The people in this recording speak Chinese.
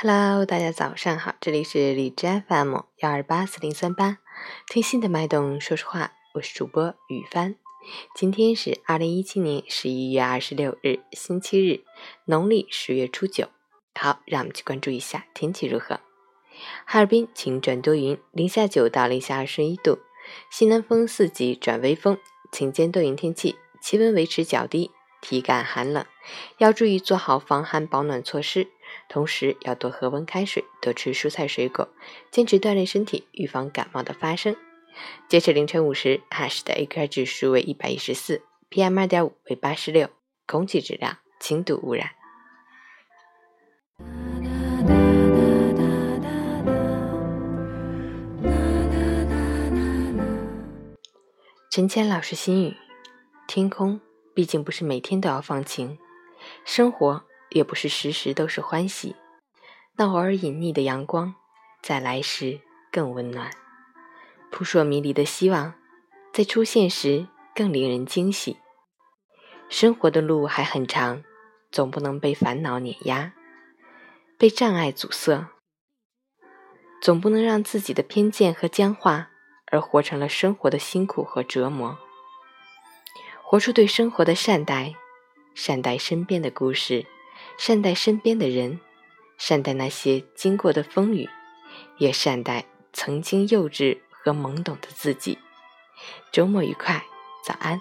Hello，大家早上好，这里是荔枝 FM 幺二八四零三八，听心的脉动说说话，我是主播雨帆。今天是二零一七年十一月二十六日，星期日，农历十月初九。好，让我们去关注一下天气如何。哈尔滨晴转多云，零下九到零下二十一度，西南风四级转微风，晴间多云天气，气温维持较低，体感寒冷，要注意做好防寒保暖措施。同时要多喝温开水，多吃蔬菜水果，坚持锻炼身体，预防感冒的发生。截止凌晨五时，哈市的 AQI 指数为一百一十四，PM 二点五为八十六，空气质量轻度污染。陈谦老师心语：天空毕竟不是每天都要放晴，生活。也不是时时都是欢喜，那偶尔隐匿的阳光，在来时更温暖；扑朔迷离的希望，在出现时更令人惊喜。生活的路还很长，总不能被烦恼碾压，被障碍阻塞，总不能让自己的偏见和僵化而活成了生活的辛苦和折磨。活出对生活的善待，善待身边的故事。善待身边的人，善待那些经过的风雨，也善待曾经幼稚和懵懂的自己。周末愉快，早安。